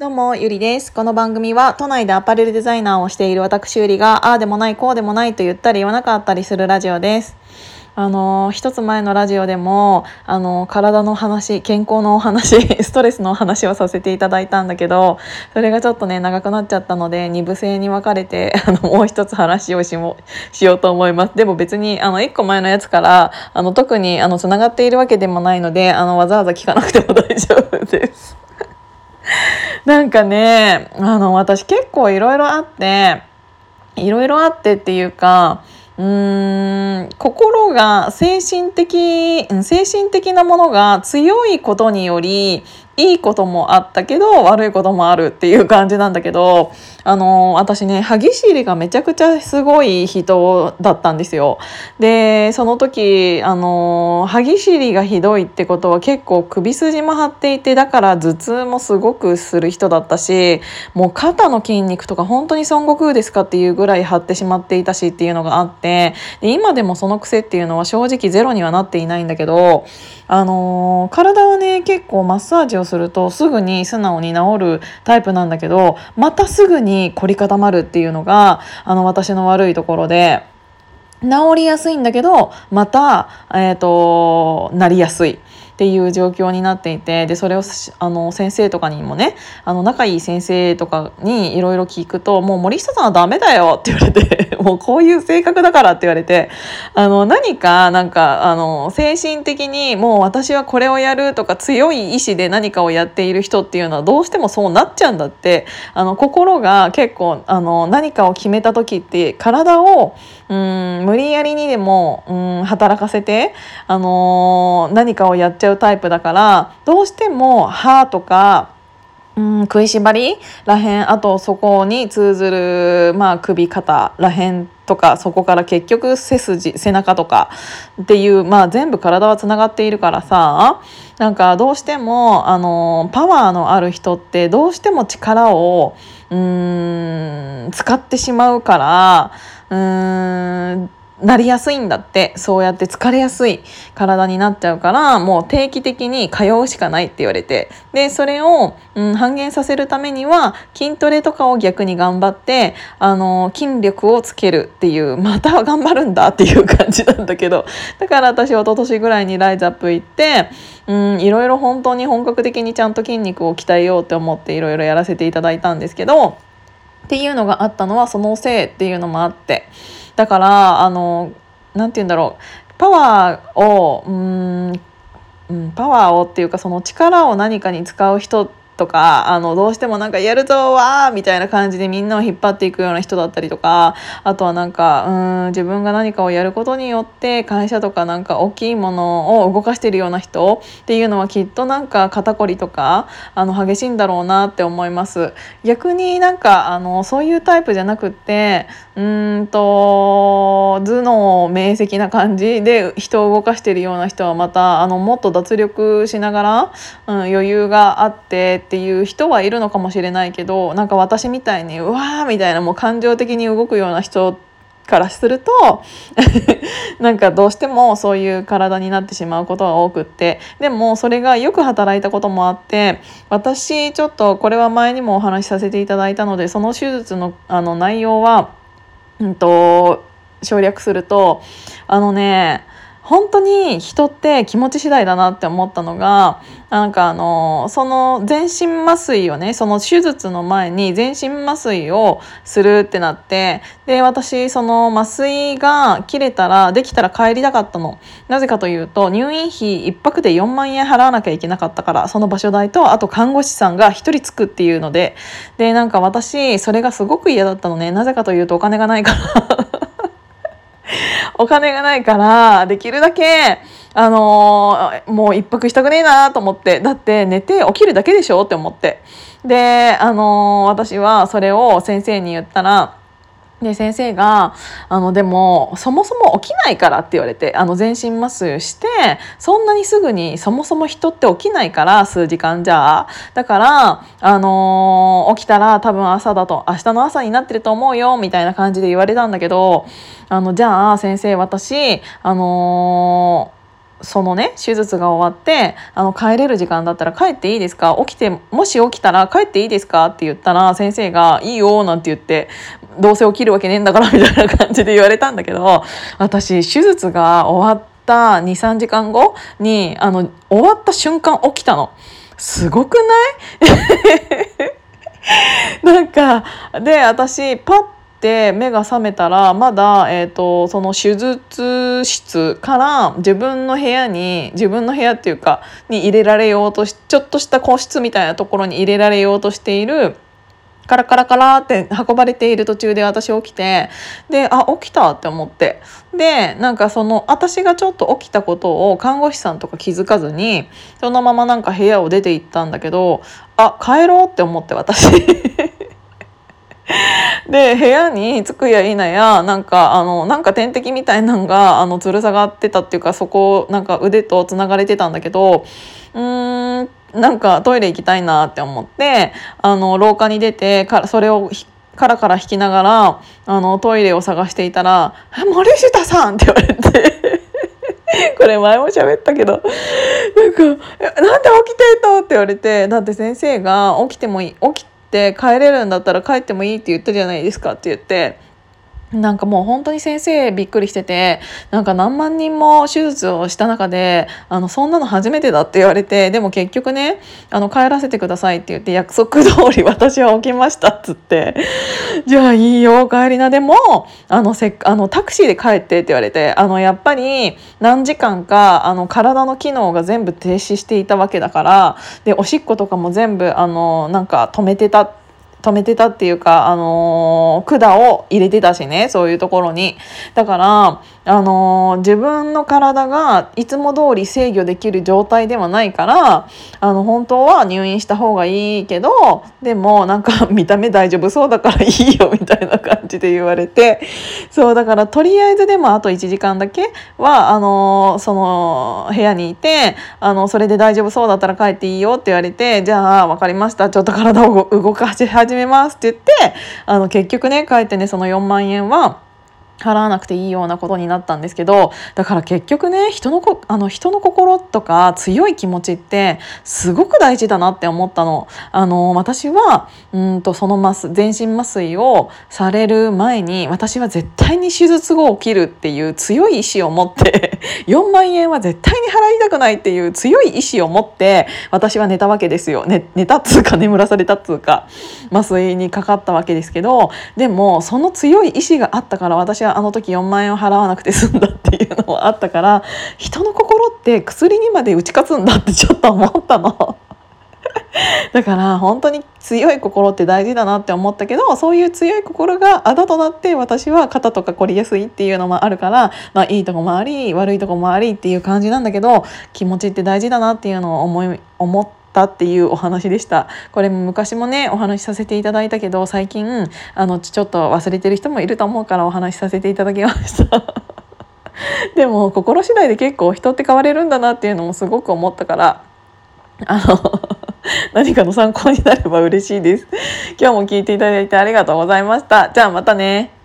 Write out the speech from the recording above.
どうも、ゆりです。この番組は、都内でアパレルデザイナーをしている私ゆりが、ああでもない、こうでもないと言ったり言わなかったりするラジオです。あの、一つ前のラジオでも、あの、体の話、健康のお話、ストレスのお話をさせていただいたんだけど、それがちょっとね、長くなっちゃったので、二部制に分かれて、あの、もう一つ話をしも、しようと思います。でも別に、あの、一個前のやつから、あの、特に、あの、繋がっているわけでもないので、あの、わざわざ聞かなくても大丈夫です。なんかね、あの、私結構いろいろあって、いろいろあってっていうか、うーん心が精神的精神的なものが強いことによりいいこともあったけど悪いこともあるっていう感じなんだけどあの私ね歯ぎしりがめちゃくちゃすごい人だったんですよ。でその時あの歯ぎしりがひどいってことは結構首筋も張っていてだから頭痛もすごくする人だったしもう肩の筋肉とか本当に孫悟空ですかっていうぐらい張ってしまっていたしっていうのがあってで今でもその癖っていうのは正直ゼロにはなっていないんだけどあの体はね結構マッサージをするとすぐに素直に治るタイプなんだけどまたすぐに凝り固まるっていうのがあの私の悪いところで治りやすいんだけどまた、えーとなりやすい。っていう状況になっていてでそれをあの先生とかにもねあの仲いい先生とかにいろいろ聞くと「もう森下さんはダメだよ」って言われて「もうこういう性格だから」って言われてあの何かなんかあの精神的にもう私はこれをやるとか強い意志で何かをやっている人っていうのはどうしてもそうなっちゃうんだってあの心が結構あの何かを決めた時って体をうん無理やりにでもうん働かせて、あの何かをやっちゃうタイプだからどうしても歯とかうん食いしばりらへんあとそこに通ずる、まあ、首肩らへんとかそこから結局背筋背中とかっていう、まあ、全部体はつながっているからさなんかどうしてもあのパワーのある人ってどうしても力をうん使ってしまうからうんなりやすいんだってそうやって疲れやすい体になっちゃうからもう定期的に通うしかないって言われてでそれを、うん、半減させるためには筋トレとかを逆に頑張ってあの筋力をつけるっていうまた頑張るんだっていう感じなんだけどだから私は一昨年ぐらいにライズアップ行ってうんいろいろ本当に本格的にちゃんと筋肉を鍛えようって思っていろいろやらせていただいたんですけどっていうのがあったのはそのせいっていうのもあって。だからあのなんて言うんだろう。パワーをうんパワーをっていうかその力を何かに使う人とかあのどうしてもなんかやるぞわーみたいな感じでみんなを引っ張っていくような人だったりとかあとはなんかうん自分が何かをやることによって会社とかなんか大きいものを動かしてるような人っていうのはきっとなんか肩こりとかあの激しいんだろうなって思います。逆になんかあのそういうタイプじゃなくってうんと頭脳明晰な感じで人を動かしてるような人はまたあのもっと脱力しながら、うん、余裕があってっていう人はいるのかもしれないけどなんか私みたいにうわーみたいなもう感情的に動くような人からすると なんかどうしてもそういう体になってしまうことが多くって。でもそれがよく働いたこともあって私ちょっとこれは前にもお話しさせていただいたのでその手術のあの内容は、うんと省略するとあのね本当に人って気持ち次第だなって思ったのがなんかあのその全身麻酔をねその手術の前に全身麻酔をするってなってで私その麻酔が切れたらできたら帰りたかったの。なぜかというと入院費1泊で4万円払わなきゃいけなかったからその場所代とあと看護師さんが1人つくっていうのででなんか私それがすごく嫌だったのね。なぜかというとお金がないから。お金がないからできるだけあのー、もう一泊したくねえなと思って。だって寝て起きるだけでしょって思って。であのー、私はそれを先生に言ったらで先生があのでもそもそも起きないからって言われてあの全身麻酔してそんなにすぐにそもそも人って起きないから数時間じゃあ。だからあのー、起きたら多分朝だと明日の朝になってると思うよみたいな感じで言われたんだけどあのじゃあ先生私あのーそのね手術が終わってあの帰れる時間だったら帰っていいですか？起きてもし起きたら帰っていいですか？って言ったら先生が「いいよ」なんて言ってどうせ起きるわけねえんだから みたいな感じで言われたんだけど私手術が終わった23時間後にあの終わった瞬間起きたの。すごくない？なんかで私パッて目が覚めたらまだ、えーと、その手術室から自分の部屋に自分の部屋っていうかに入れられようとしちょっとした個室みたいなところに入れられようとしているカラカラカラって運ばれている途中で私起きてであ起きたって思ってでなんかその私がちょっと起きたことを看護師さんとか気づかずにそのままなんか部屋を出て行ったんだけどあ帰ろうって思って私。で部屋に着くや否やなんかあのなんか点滴みたいなのがあの吊る下がってたっていうかそこなんか腕とつながれてたんだけどうーんなんかトイレ行きたいなって思ってあの廊下に出てかそれをカラカラ引きながらあのトイレを探していたら「森下さん!」って言われて これ前も喋ったけどなんか「なんで起きてんの?」って言われてだって先生が起きてもいい起きって帰れるんだったら帰ってもいいって言ったじゃないですかって言ってなんかもう本当に先生びっくりしててなんか何万人も手術をした中であのそんなの初めてだって言われてでも結局ねあの帰らせてくださいって言って約束通り私は起きましたっつって。じゃあいいよ帰りな。でもあのせあのタクシーで帰ってって言われてあのやっぱり何時間かあの体の機能が全部停止していたわけだからでおしっことかも全部あのなんか止めてたって止めてたっていうか、あのー、管を入れてたしねそういうところに。だからあの自分の体がいつも通り制御できる状態ではないからあの本当は入院した方がいいけどでもなんか 見た目大丈夫そうだからいいよみたいな感じで言われて。そうだからとりあえずでもあと1時間だけはあのその部屋にいてあのそれで大丈夫そうだったら帰っていいよって言われてじゃあ分かりました。ちょっと体を動かし始め始めますって言ってあの結局ね帰ってねその4万円は払わなくていいようなことになったんですけどだから結局ね人のこあの人の心とか強い気持ちってすごく大事だなって思ったの。あの私はうんとその麻全身麻酔をされる前に私は絶対に手術後起きるっていう強い意志を持って 4万円は絶対に払いたくないっていう強い意志を持って私は寝たわけですよ。ね、寝たっつうか眠らされたっつうか麻酔にかかったわけですけどでもその強い意志があったから私はあの時4万円を払わなくて済んだっていうのもあったから人の心って薬にまで打ち勝つんだってちょっと思ったの。だから本当に強い心って大事だなって思ったけどそういう強い心があだとなって私は肩とか凝りやすいっていうのもあるから、まあ、いいとこもあり悪いとこもありっていう感じなんだけど気持ちって大事だなっていうのを思い思ってったっていうお話でした。これも昔もねお話しさせていただいたけど最近あのちょっと忘れてる人もいると思うからお話しさせていただきました。でも心次第で結構人って変われるんだなっていうのもすごく思ったからあの 何かの参考になれば嬉しいです。今日も聞いていただいてありがとうございました。じゃあまたね。